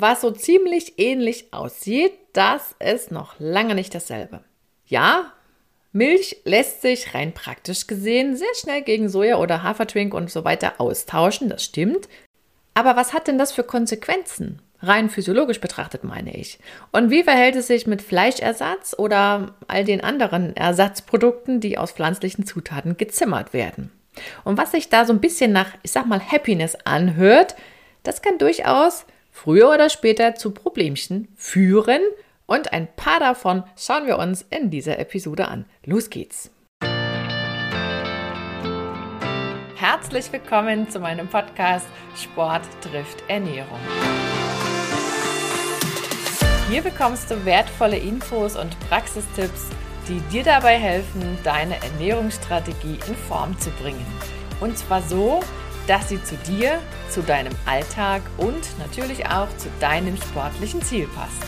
was so ziemlich ähnlich aussieht, das ist noch lange nicht dasselbe. Ja, Milch lässt sich rein praktisch gesehen sehr schnell gegen Soja oder Hafertrink und so weiter austauschen, das stimmt. Aber was hat denn das für Konsequenzen? Rein physiologisch betrachtet meine ich. Und wie verhält es sich mit Fleischersatz oder all den anderen Ersatzprodukten, die aus pflanzlichen Zutaten gezimmert werden? Und was sich da so ein bisschen nach, ich sag mal, Happiness anhört, das kann durchaus früher oder später zu Problemchen führen. Und ein paar davon schauen wir uns in dieser Episode an. Los geht's! Herzlich willkommen zu meinem Podcast Sport trifft Ernährung. Hier bekommst du wertvolle Infos und Praxistipps, die dir dabei helfen, deine Ernährungsstrategie in Form zu bringen. Und zwar so, dass sie zu dir, zu deinem Alltag und natürlich auch zu deinem sportlichen Ziel passt.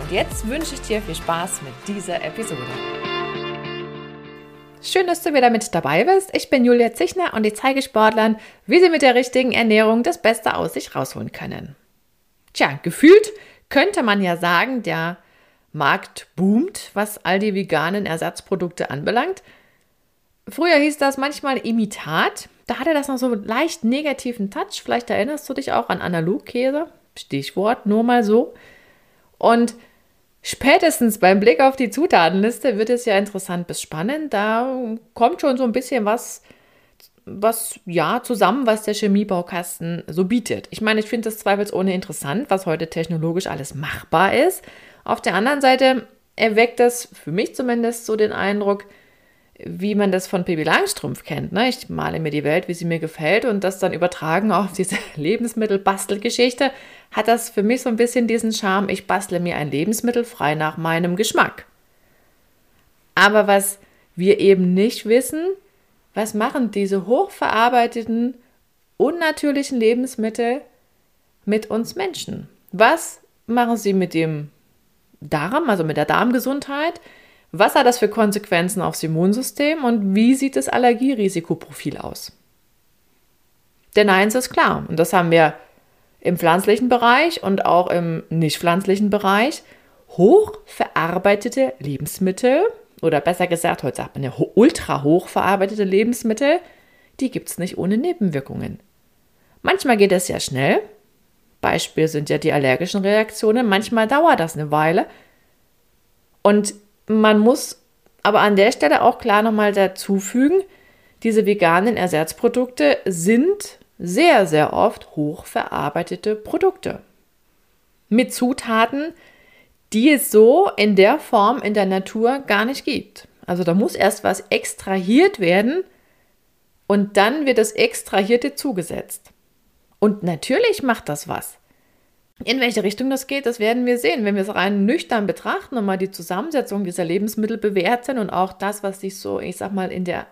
Und jetzt wünsche ich dir viel Spaß mit dieser Episode. Schön, dass du wieder mit dabei bist. Ich bin Julia Zichner und ich zeige Sportlern, wie sie mit der richtigen Ernährung das Beste aus sich rausholen können. Tja, gefühlt könnte man ja sagen, der Markt boomt, was all die veganen Ersatzprodukte anbelangt. Früher hieß das manchmal Imitat. Da hatte das noch so leicht negativen Touch. Vielleicht erinnerst du dich auch an Analogkäse. Stichwort, nur mal so. Und spätestens beim Blick auf die Zutatenliste wird es ja interessant bis spannend. Da kommt schon so ein bisschen was, was ja zusammen, was der Chemiebaukasten so bietet. Ich meine, ich finde das zweifelsohne interessant, was heute technologisch alles machbar ist. Auf der anderen Seite erweckt das für mich zumindest so den Eindruck, wie man das von Pippi Langstrumpf kennt. Ne? Ich male mir die Welt, wie sie mir gefällt und das dann übertragen auf diese Lebensmittelbastelgeschichte, hat das für mich so ein bisschen diesen Charme, ich bastle mir ein Lebensmittel frei nach meinem Geschmack. Aber was wir eben nicht wissen, was machen diese hochverarbeiteten, unnatürlichen Lebensmittel mit uns Menschen? Was machen sie mit dem Darm, also mit der Darmgesundheit? Was hat das für Konsequenzen aufs Immunsystem und wie sieht das Allergierisikoprofil aus? Denn eins ist klar, und das haben wir im pflanzlichen Bereich und auch im nicht pflanzlichen Bereich, hochverarbeitete Lebensmittel, oder besser gesagt, heute sagt man ja ultra hochverarbeitete Lebensmittel, die gibt es nicht ohne Nebenwirkungen. Manchmal geht es ja schnell. Beispiel sind ja die allergischen Reaktionen. Manchmal dauert das eine Weile. Und man muss aber an der Stelle auch klar nochmal dazu fügen, diese veganen Ersatzprodukte sind sehr, sehr oft hochverarbeitete Produkte. Mit Zutaten, die es so in der Form in der Natur gar nicht gibt. Also da muss erst was extrahiert werden und dann wird das Extrahierte zugesetzt. Und natürlich macht das was. In welche Richtung das geht, das werden wir sehen, wenn wir es rein nüchtern betrachten und mal die Zusammensetzung dieser Lebensmittel bewerten und auch das, was sich so, ich sag mal, in der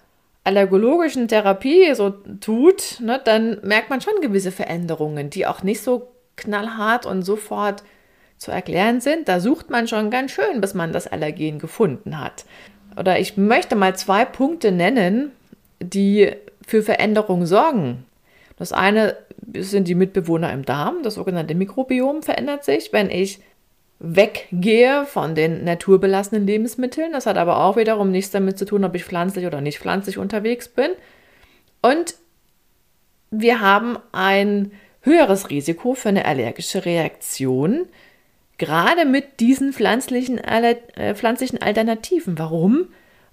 allergologischen Therapie so tut, ne, dann merkt man schon gewisse Veränderungen, die auch nicht so knallhart und sofort zu erklären sind. Da sucht man schon ganz schön, bis man das Allergen gefunden hat. Oder ich möchte mal zwei Punkte nennen, die für Veränderungen sorgen. Das eine sind die Mitbewohner im Darm, das sogenannte Mikrobiom verändert sich, wenn ich weggehe von den naturbelassenen Lebensmitteln. Das hat aber auch wiederum nichts damit zu tun, ob ich pflanzlich oder nicht pflanzlich unterwegs bin. Und wir haben ein höheres Risiko für eine allergische Reaktion, gerade mit diesen pflanzlichen, äh, pflanzlichen Alternativen. Warum?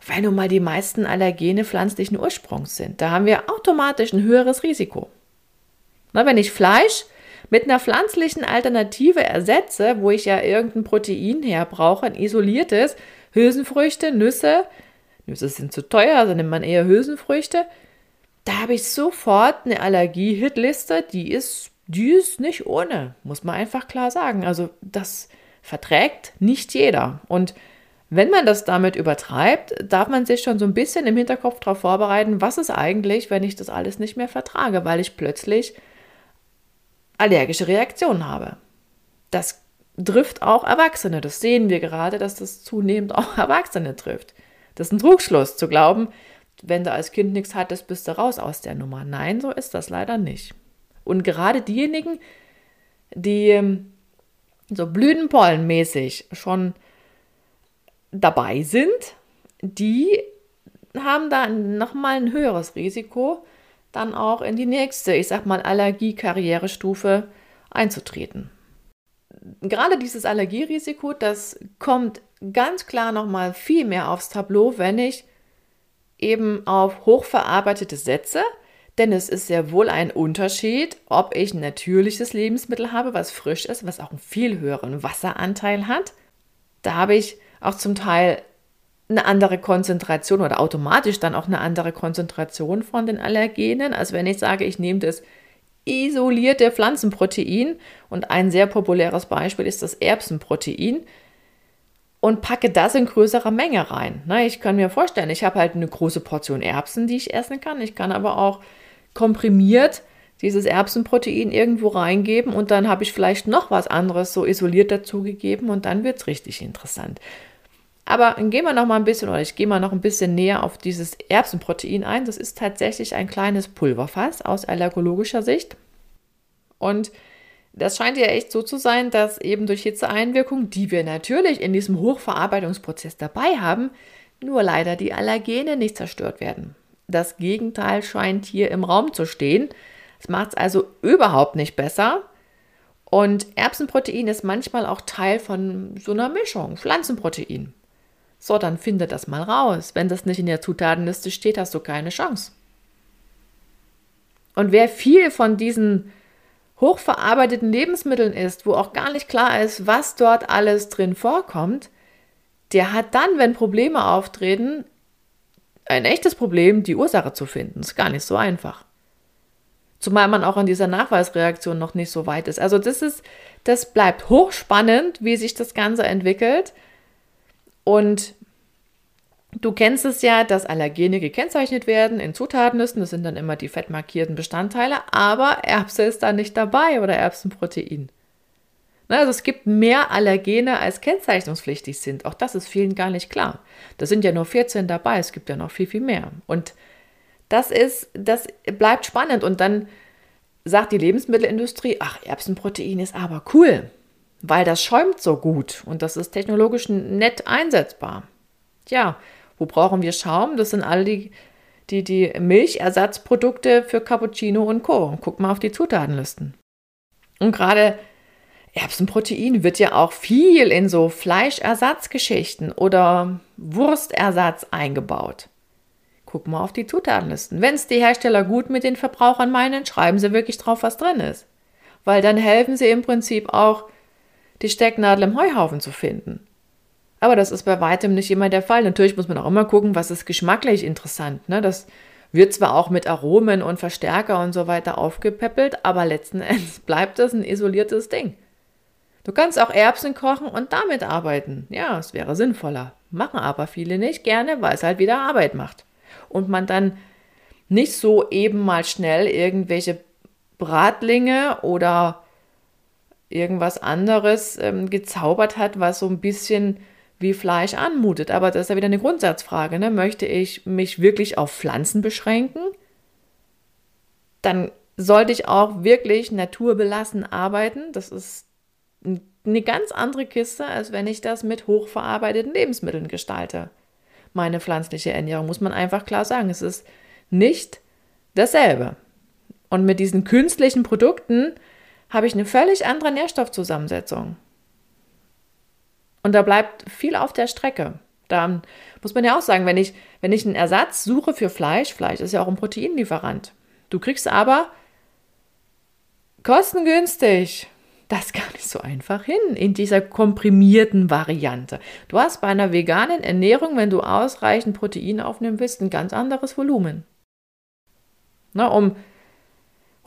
Weil nun mal die meisten Allergene pflanzlichen Ursprungs sind. Da haben wir automatisch ein höheres Risiko. Na, wenn ich Fleisch mit einer pflanzlichen Alternative ersetze, wo ich ja irgendein Protein her brauche, ein isoliertes, Hülsenfrüchte, Nüsse, Nüsse sind zu teuer, also nimmt man eher Hülsenfrüchte, da habe ich sofort eine Allergie-Hitliste, die ist, die ist nicht ohne, muss man einfach klar sagen. Also das verträgt nicht jeder. Und wenn man das damit übertreibt, darf man sich schon so ein bisschen im Hinterkopf darauf vorbereiten, was ist eigentlich, wenn ich das alles nicht mehr vertrage, weil ich plötzlich allergische Reaktionen habe. Das trifft auch Erwachsene. Das sehen wir gerade, dass das zunehmend auch Erwachsene trifft. Das ist ein Trugschluss zu glauben, wenn du als Kind nichts hattest, bist du raus aus der Nummer. Nein, so ist das leider nicht. Und gerade diejenigen, die ähm, so blütenpollenmäßig schon dabei sind, die haben da nochmal ein höheres Risiko, dann auch in die nächste, ich sag mal, Allergie-Karrierestufe einzutreten. Gerade dieses Allergierisiko, das kommt ganz klar nochmal viel mehr aufs Tableau, wenn ich eben auf hochverarbeitete setze, denn es ist sehr wohl ein Unterschied, ob ich ein natürliches Lebensmittel habe, was frisch ist, was auch einen viel höheren Wasseranteil hat. Da habe ich auch zum Teil eine andere Konzentration oder automatisch dann auch eine andere Konzentration von den Allergenen, als wenn ich sage, ich nehme das isolierte Pflanzenprotein und ein sehr populäres Beispiel ist das Erbsenprotein und packe das in größerer Menge rein. Na, ich kann mir vorstellen, ich habe halt eine große Portion Erbsen, die ich essen kann. Ich kann aber auch komprimiert dieses Erbsenprotein irgendwo reingeben und dann habe ich vielleicht noch was anderes so isoliert dazugegeben und dann wird es richtig interessant. Aber gehen wir noch mal ein bisschen, oder ich gehe mal noch ein bisschen näher auf dieses Erbsenprotein ein. Das ist tatsächlich ein kleines Pulverfass aus allergologischer Sicht. Und das scheint ja echt so zu sein, dass eben durch Hitzeeinwirkung, die wir natürlich in diesem Hochverarbeitungsprozess dabei haben, nur leider die Allergene nicht zerstört werden. Das Gegenteil scheint hier im Raum zu stehen. Es macht es also überhaupt nicht besser. Und Erbsenprotein ist manchmal auch Teil von so einer Mischung, Pflanzenprotein. So, dann finde das mal raus. Wenn das nicht in der Zutatenliste steht, hast du keine Chance. Und wer viel von diesen hochverarbeiteten Lebensmitteln isst, wo auch gar nicht klar ist, was dort alles drin vorkommt, der hat dann, wenn Probleme auftreten, ein echtes Problem, die Ursache zu finden. Ist gar nicht so einfach. Zumal man auch an dieser Nachweisreaktion noch nicht so weit ist. Also das ist, das bleibt hochspannend, wie sich das Ganze entwickelt. Und du kennst es ja, dass Allergene gekennzeichnet werden in Zutatenlisten. Das sind dann immer die fettmarkierten Bestandteile, aber Erbse ist da nicht dabei oder Erbsenprotein. Also es gibt mehr Allergene, als kennzeichnungspflichtig sind. Auch das ist vielen gar nicht klar. Da sind ja nur 14 dabei, es gibt ja noch viel, viel mehr. Und das ist, das bleibt spannend. Und dann sagt die Lebensmittelindustrie, ach, Erbsenprotein ist aber cool weil das schäumt so gut und das ist technologisch nett einsetzbar. Tja, wo brauchen wir Schaum? Das sind alle die, die, die Milchersatzprodukte für Cappuccino und Co. Guck mal auf die Zutatenlisten. Und gerade Erbsenprotein wird ja auch viel in so Fleischersatzgeschichten oder Wurstersatz eingebaut. Guck mal auf die Zutatenlisten. Wenn es die Hersteller gut mit den Verbrauchern meinen, schreiben sie wirklich drauf, was drin ist. Weil dann helfen sie im Prinzip auch die Stecknadel im Heuhaufen zu finden. Aber das ist bei weitem nicht immer der Fall. Natürlich muss man auch immer gucken, was ist geschmacklich interessant. Ne? Das wird zwar auch mit Aromen und Verstärker und so weiter aufgepäppelt, aber letzten Endes bleibt das ein isoliertes Ding. Du kannst auch Erbsen kochen und damit arbeiten. Ja, es wäre sinnvoller. Machen aber viele nicht gerne, weil es halt wieder Arbeit macht. Und man dann nicht so eben mal schnell irgendwelche Bratlinge oder irgendwas anderes ähm, gezaubert hat, was so ein bisschen wie Fleisch anmutet. Aber das ist ja wieder eine Grundsatzfrage. Ne? Möchte ich mich wirklich auf Pflanzen beschränken? Dann sollte ich auch wirklich naturbelassen arbeiten. Das ist eine ganz andere Kiste, als wenn ich das mit hochverarbeiteten Lebensmitteln gestalte. Meine pflanzliche Ernährung muss man einfach klar sagen. Es ist nicht dasselbe. Und mit diesen künstlichen Produkten habe ich eine völlig andere Nährstoffzusammensetzung. Und da bleibt viel auf der Strecke. Da muss man ja auch sagen, wenn ich, wenn ich einen Ersatz suche für Fleisch, Fleisch ist ja auch ein Proteinlieferant. Du kriegst aber kostengünstig das gar nicht so einfach hin in dieser komprimierten Variante. Du hast bei einer veganen Ernährung, wenn du ausreichend Protein aufnehmen willst, ein ganz anderes Volumen. Na, um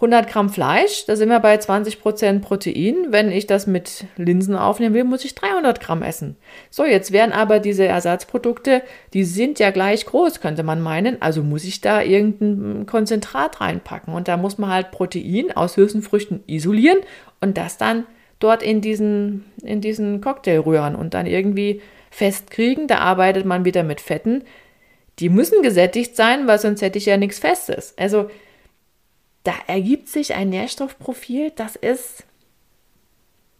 100 Gramm Fleisch, da sind wir bei 20 Prozent Protein. Wenn ich das mit Linsen aufnehmen will, muss ich 300 Gramm essen. So, jetzt wären aber diese Ersatzprodukte, die sind ja gleich groß, könnte man meinen. Also muss ich da irgendein Konzentrat reinpacken. Und da muss man halt Protein aus Hülsenfrüchten isolieren und das dann dort in diesen, in diesen Cocktail rühren und dann irgendwie festkriegen. Da arbeitet man wieder mit Fetten. Die müssen gesättigt sein, weil sonst hätte ich ja nichts Festes. Also da ergibt sich ein Nährstoffprofil, das ist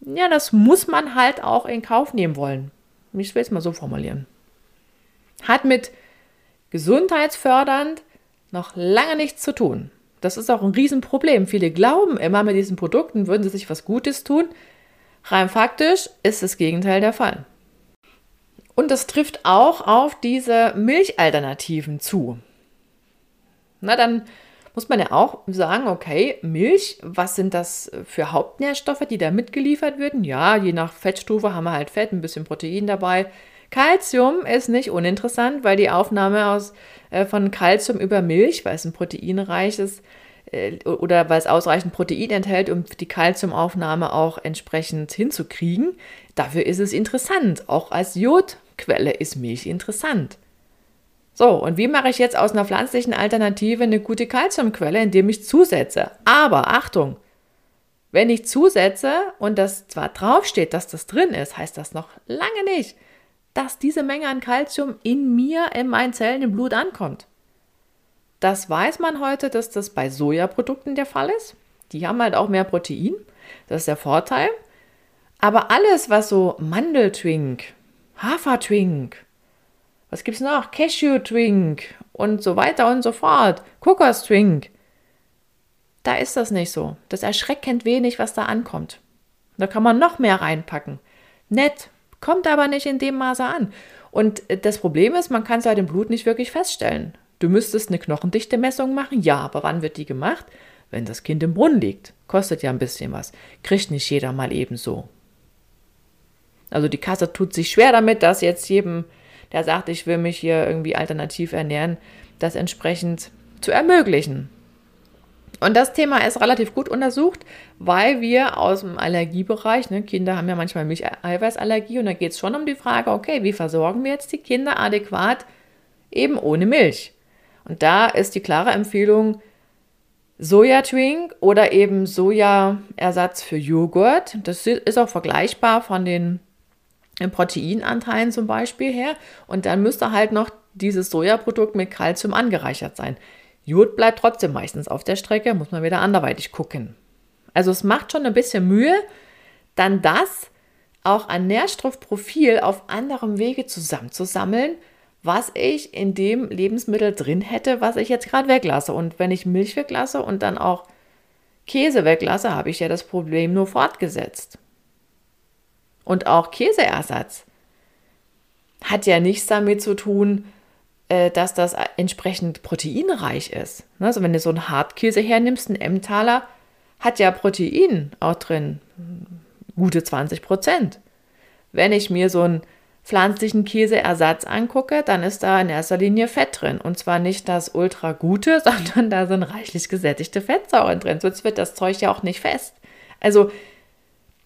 ja, das muss man halt auch in Kauf nehmen wollen. Ich will es mal so formulieren. Hat mit gesundheitsfördernd noch lange nichts zu tun. Das ist auch ein Riesenproblem. Viele glauben immer, mit diesen Produkten würden sie sich was Gutes tun. Rein faktisch ist das Gegenteil der Fall. Und das trifft auch auf diese Milchalternativen zu. Na, dann muss man ja auch sagen, okay, Milch, was sind das für Hauptnährstoffe, die da mitgeliefert werden? Ja, je nach Fettstufe haben wir halt Fett, ein bisschen Protein dabei. Calcium ist nicht uninteressant, weil die Aufnahme aus, äh, von Calcium über Milch, weil es ein proteinreiches äh, oder weil es ausreichend Protein enthält, um die Calciumaufnahme auch entsprechend hinzukriegen, dafür ist es interessant. Auch als Jodquelle ist Milch interessant. So, und wie mache ich jetzt aus einer pflanzlichen Alternative eine gute Kalziumquelle, indem ich zusetze? Aber Achtung, wenn ich zusetze und das zwar draufsteht, dass das drin ist, heißt das noch lange nicht, dass diese Menge an Kalzium in mir, in meinen Zellen, im Blut ankommt. Das weiß man heute, dass das bei Sojaprodukten der Fall ist. Die haben halt auch mehr Protein. Das ist der Vorteil. Aber alles, was so Mandeltwink, Hafertwink, was gibt's noch? Cashew Twink und so weiter und so fort. Kokos Twink. Da ist das nicht so. Das erschreckend wenig, was da ankommt. Da kann man noch mehr reinpacken. Nett, kommt aber nicht in dem Maße an. Und das Problem ist, man kann es halt im Blut nicht wirklich feststellen. Du müsstest eine knochendichte Messung machen, ja, aber wann wird die gemacht? Wenn das Kind im Brunnen liegt. Kostet ja ein bisschen was. Kriegt nicht jeder mal ebenso. Also die Kasse tut sich schwer damit, dass jetzt jedem der sagt, ich will mich hier irgendwie alternativ ernähren, das entsprechend zu ermöglichen. Und das Thema ist relativ gut untersucht, weil wir aus dem Allergiebereich, ne, Kinder haben ja manchmal Milcheiweißallergie und da geht es schon um die Frage, okay, wie versorgen wir jetzt die Kinder adäquat eben ohne Milch? Und da ist die klare Empfehlung Soja-Twink oder eben Sojaersatz für Joghurt. Das ist auch vergleichbar von den Proteinanteilen zum Beispiel her. Und dann müsste halt noch dieses Sojaprodukt mit Kalzium angereichert sein. Jod bleibt trotzdem meistens auf der Strecke, muss man wieder anderweitig gucken. Also es macht schon ein bisschen Mühe, dann das auch an Nährstoffprofil auf anderem Wege zusammenzusammeln, was ich in dem Lebensmittel drin hätte, was ich jetzt gerade weglasse. Und wenn ich Milch weglasse und dann auch Käse weglasse, habe ich ja das Problem nur fortgesetzt und auch Käseersatz hat ja nichts damit zu tun, äh, dass das entsprechend proteinreich ist. Ne, also wenn du so einen Hartkäse hernimmst, ein Emmentaler, hat ja Protein auch drin, gute 20 Prozent. Wenn ich mir so einen pflanzlichen Käseersatz angucke, dann ist da in erster Linie Fett drin. Und zwar nicht das ultra gute, sondern da sind reichlich gesättigte Fettsäuren drin. Sonst wird das Zeug ja auch nicht fest. Also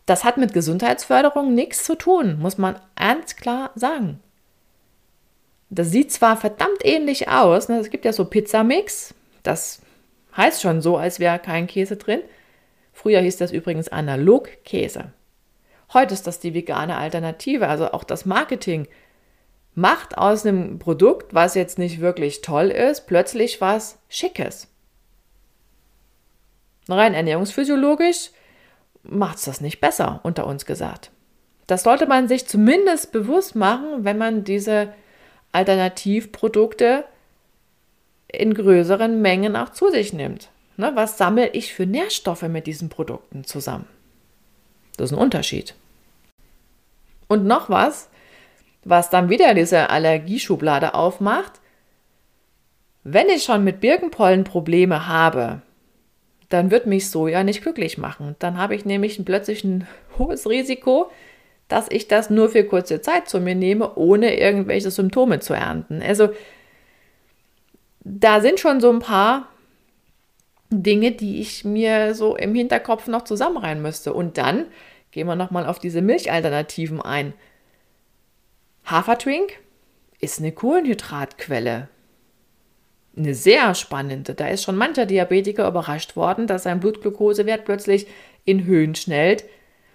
das hat mit Gesundheitsförderung nichts zu tun, muss man ganz klar sagen. Das sieht zwar verdammt ähnlich aus, ne? es gibt ja so Pizzamix, das heißt schon so, als wäre kein Käse drin. Früher hieß das übrigens Analogkäse. Heute ist das die vegane Alternative, also auch das Marketing macht aus einem Produkt, was jetzt nicht wirklich toll ist, plötzlich was Schickes. Rein ernährungsphysiologisch macht es das nicht besser, unter uns gesagt. Das sollte man sich zumindest bewusst machen, wenn man diese Alternativprodukte in größeren Mengen auch zu sich nimmt. Ne, was sammle ich für Nährstoffe mit diesen Produkten zusammen? Das ist ein Unterschied. Und noch was, was dann wieder diese Allergieschublade aufmacht. Wenn ich schon mit Birkenpollen Probleme habe, dann wird mich Soja nicht glücklich machen. Dann habe ich nämlich plötzlich ein hohes Risiko, dass ich das nur für kurze Zeit zu mir nehme, ohne irgendwelche Symptome zu ernten. Also da sind schon so ein paar Dinge, die ich mir so im Hinterkopf noch zusammenreihen müsste. Und dann gehen wir nochmal auf diese Milchalternativen ein. Hafertrink ist eine Kohlenhydratquelle eine sehr spannende. Da ist schon mancher Diabetiker überrascht worden, dass sein Blutglukosewert plötzlich in Höhen schnellt.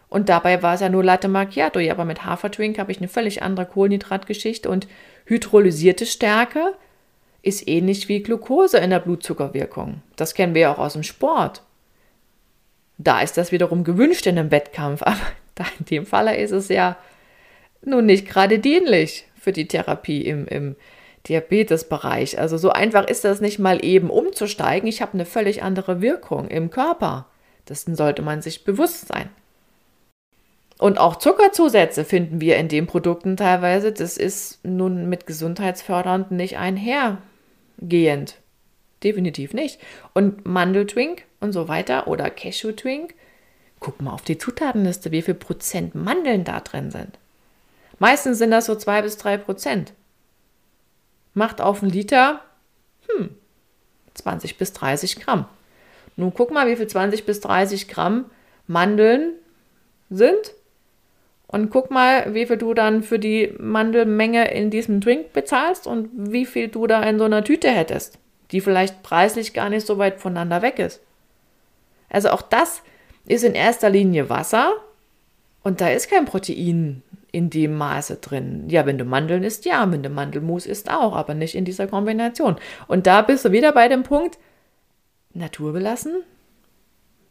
Und dabei war es ja nur Latte Macchiato. Ja, aber mit Hafertrink habe ich eine völlig andere Kohlenhydratgeschichte und hydrolysierte Stärke ist ähnlich wie Glucose in der Blutzuckerwirkung. Das kennen wir ja auch aus dem Sport. Da ist das wiederum gewünscht in einem Wettkampf, aber in dem Falle ist es ja nun nicht gerade dienlich für die Therapie im, im Diabetesbereich. Also so einfach ist das nicht mal eben umzusteigen. Ich habe eine völlig andere Wirkung im Körper. Dessen sollte man sich bewusst sein. Und auch Zuckerzusätze finden wir in den Produkten teilweise. Das ist nun mit gesundheitsfördernd nicht einhergehend. Definitiv nicht. Und Mandeltwink und so weiter oder Cashew-Twink. Guck mal auf die Zutatenliste, wie viel Prozent Mandeln da drin sind. Meistens sind das so zwei bis drei Prozent. Macht auf einen Liter hm, 20 bis 30 Gramm. Nun guck mal, wie viel 20 bis 30 Gramm Mandeln sind. Und guck mal, wie viel du dann für die Mandelmenge in diesem Drink bezahlst und wie viel du da in so einer Tüte hättest, die vielleicht preislich gar nicht so weit voneinander weg ist. Also auch das ist in erster Linie Wasser und da ist kein Protein in dem Maße drin. Ja, wenn du Mandeln isst, ja, wenn du Mandelmus isst auch, aber nicht in dieser Kombination. Und da bist du wieder bei dem Punkt, Natur belassen,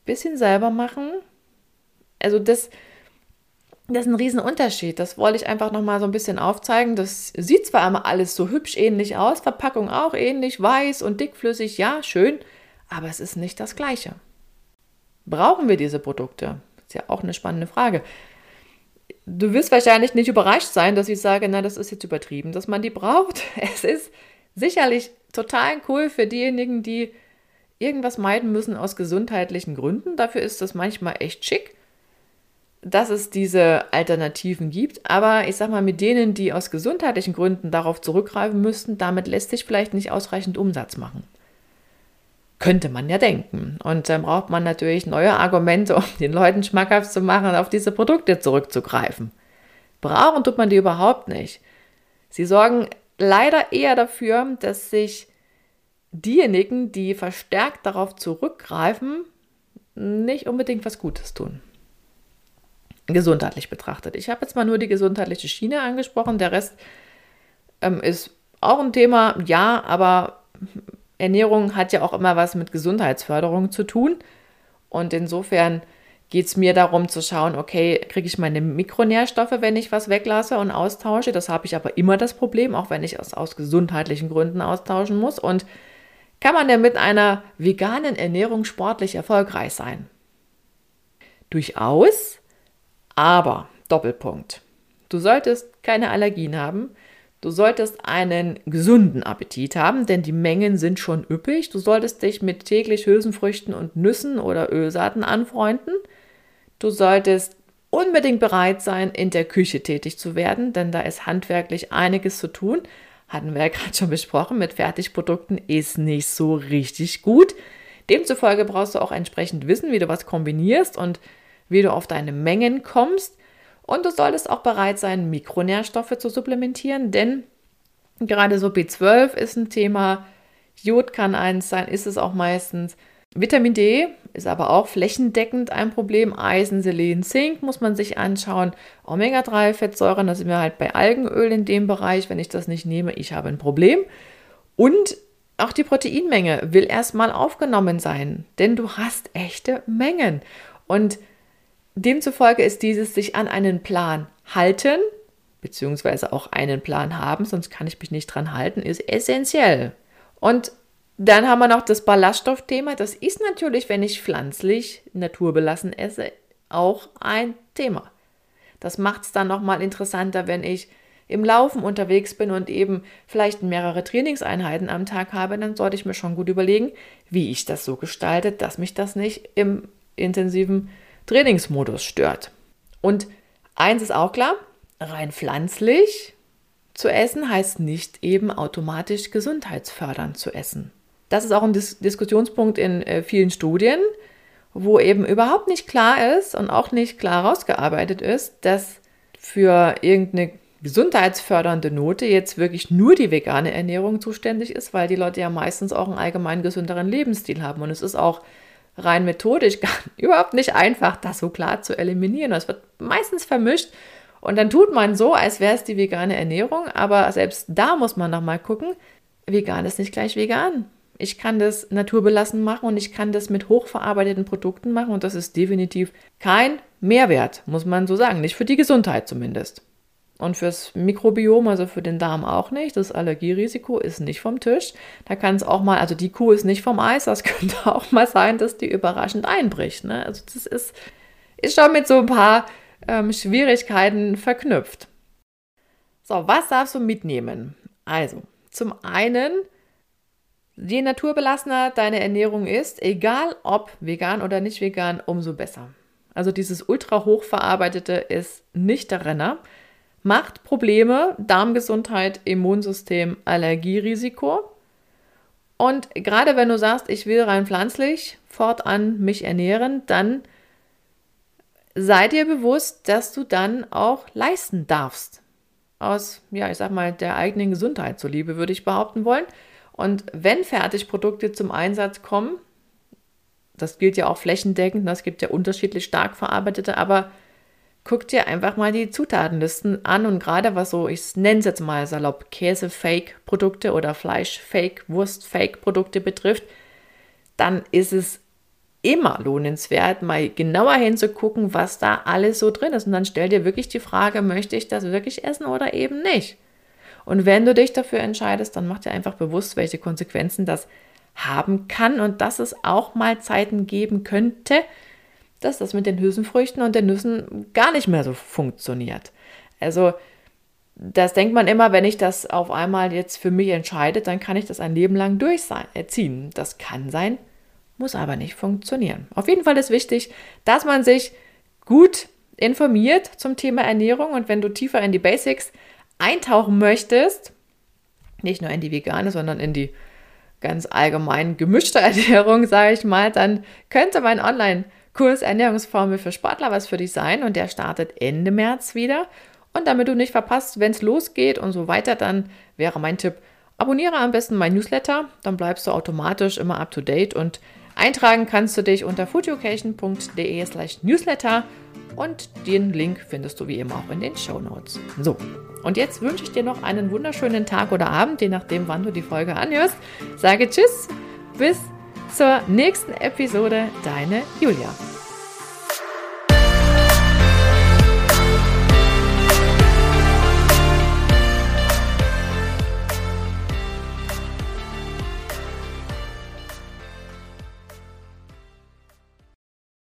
bisschen selber machen. Also das, das ist ein Riesenunterschied. Das wollte ich einfach nochmal so ein bisschen aufzeigen. Das sieht zwar immer alles so hübsch ähnlich aus, Verpackung auch ähnlich, weiß und dickflüssig, ja, schön, aber es ist nicht das Gleiche. Brauchen wir diese Produkte? Ist ja auch eine spannende Frage. Du wirst wahrscheinlich nicht überrascht sein, dass ich sage, na, das ist jetzt übertrieben, dass man die braucht. Es ist sicherlich total cool für diejenigen, die irgendwas meiden müssen aus gesundheitlichen Gründen. Dafür ist das manchmal echt schick, dass es diese Alternativen gibt. Aber ich sag mal, mit denen, die aus gesundheitlichen Gründen darauf zurückgreifen müssten, damit lässt sich vielleicht nicht ausreichend Umsatz machen. Könnte man ja denken. Und dann braucht man natürlich neue Argumente, um den Leuten schmackhaft zu machen, auf diese Produkte zurückzugreifen. Brauchen tut man die überhaupt nicht. Sie sorgen leider eher dafür, dass sich diejenigen, die verstärkt darauf zurückgreifen, nicht unbedingt was Gutes tun. Gesundheitlich betrachtet. Ich habe jetzt mal nur die gesundheitliche Schiene angesprochen. Der Rest ähm, ist auch ein Thema, ja, aber Ernährung hat ja auch immer was mit Gesundheitsförderung zu tun. Und insofern geht es mir darum zu schauen, okay, kriege ich meine Mikronährstoffe, wenn ich was weglasse und austausche. Das habe ich aber immer das Problem, auch wenn ich es aus gesundheitlichen Gründen austauschen muss. Und kann man denn mit einer veganen Ernährung sportlich erfolgreich sein? Durchaus, aber Doppelpunkt. Du solltest keine Allergien haben, Du solltest einen gesunden Appetit haben, denn die Mengen sind schon üppig. Du solltest dich mit täglich Hülsenfrüchten und Nüssen oder Ölsaaten anfreunden. Du solltest unbedingt bereit sein, in der Küche tätig zu werden, denn da ist handwerklich einiges zu tun. Hatten wir ja gerade schon besprochen, mit Fertigprodukten ist nicht so richtig gut. Demzufolge brauchst du auch entsprechend wissen, wie du was kombinierst und wie du auf deine Mengen kommst. Und du solltest auch bereit sein, Mikronährstoffe zu supplementieren, denn gerade so B12 ist ein Thema, Jod kann eins sein, ist es auch meistens. Vitamin D ist aber auch flächendeckend ein Problem. Eisen, Selen, Zink muss man sich anschauen. Omega-3-Fettsäuren, da sind wir halt bei Algenöl in dem Bereich. Wenn ich das nicht nehme, ich habe ein Problem. Und auch die Proteinmenge will erstmal aufgenommen sein, denn du hast echte Mengen. Und Demzufolge ist dieses sich an einen Plan halten, beziehungsweise auch einen Plan haben, sonst kann ich mich nicht dran halten, ist essentiell. Und dann haben wir noch das Ballaststoffthema. Das ist natürlich, wenn ich pflanzlich naturbelassen esse, auch ein Thema. Das macht es dann nochmal interessanter, wenn ich im Laufen unterwegs bin und eben vielleicht mehrere Trainingseinheiten am Tag habe, dann sollte ich mir schon gut überlegen, wie ich das so gestalte, dass mich das nicht im intensiven Trainingsmodus stört. Und eins ist auch klar, rein pflanzlich zu essen heißt nicht eben automatisch gesundheitsfördernd zu essen. Das ist auch ein Dis Diskussionspunkt in äh, vielen Studien, wo eben überhaupt nicht klar ist und auch nicht klar herausgearbeitet ist, dass für irgendeine gesundheitsfördernde Note jetzt wirklich nur die vegane Ernährung zuständig ist, weil die Leute ja meistens auch einen allgemein gesünderen Lebensstil haben. Und es ist auch rein methodisch gar überhaupt nicht einfach, das so klar zu eliminieren. Das wird meistens vermischt und dann tut man so, als wäre es die vegane Ernährung, aber selbst da muss man nochmal gucken, vegan ist nicht gleich vegan. Ich kann das naturbelassen machen und ich kann das mit hochverarbeiteten Produkten machen und das ist definitiv kein Mehrwert, muss man so sagen. Nicht für die Gesundheit zumindest. Und fürs Mikrobiom, also für den Darm auch nicht. Das Allergierisiko ist nicht vom Tisch. Da kann es auch mal, also die Kuh ist nicht vom Eis. Das könnte auch mal sein, dass die überraschend einbricht. Ne? Also das ist, ist schon mit so ein paar ähm, Schwierigkeiten verknüpft. So, was darfst du mitnehmen? Also, zum einen, je naturbelassener deine Ernährung ist, egal ob vegan oder nicht vegan, umso besser. Also dieses ultra hochverarbeitete ist nicht der Renner, macht Probleme, Darmgesundheit, Immunsystem, Allergierisiko. Und gerade wenn du sagst, ich will rein pflanzlich fortan mich ernähren, dann sei dir bewusst, dass du dann auch leisten darfst. Aus, ja, ich sag mal, der eigenen Gesundheit zuliebe, würde ich behaupten wollen. Und wenn Fertigprodukte zum Einsatz kommen, das gilt ja auch flächendeckend, das gibt ja unterschiedlich stark verarbeitete, aber guck dir einfach mal die Zutatenlisten an und gerade was so, ich nenne es jetzt mal salopp, Käse-Fake-Produkte oder Fleisch-Fake, Wurst-Fake-Produkte betrifft, dann ist es immer lohnenswert, mal genauer hinzugucken, was da alles so drin ist. Und dann stell dir wirklich die Frage, möchte ich das wirklich essen oder eben nicht? Und wenn du dich dafür entscheidest, dann mach dir einfach bewusst, welche Konsequenzen das haben kann und dass es auch mal Zeiten geben könnte, dass das mit den Hülsenfrüchten und den Nüssen gar nicht mehr so funktioniert. Also das denkt man immer, wenn ich das auf einmal jetzt für mich entscheide, dann kann ich das ein Leben lang durchziehen. Das kann sein, muss aber nicht funktionieren. Auf jeden Fall ist wichtig, dass man sich gut informiert zum Thema Ernährung und wenn du tiefer in die Basics eintauchen möchtest, nicht nur in die vegane, sondern in die ganz allgemein gemischte Ernährung, sage ich mal, dann könnte mein Online-Kurs Ernährungsformel für Sportler was für dich sein und der startet Ende März wieder. Und damit du nicht verpasst, wenn es losgeht und so weiter, dann wäre mein Tipp, abonniere am besten mein Newsletter, dann bleibst du automatisch immer up to date und Eintragen kannst du dich unter foodeducation.de slash newsletter und den Link findest du wie immer auch in den Show Notes. So, und jetzt wünsche ich dir noch einen wunderschönen Tag oder Abend, je nachdem, wann du die Folge anhörst. Sage Tschüss, bis zur nächsten Episode, deine Julia.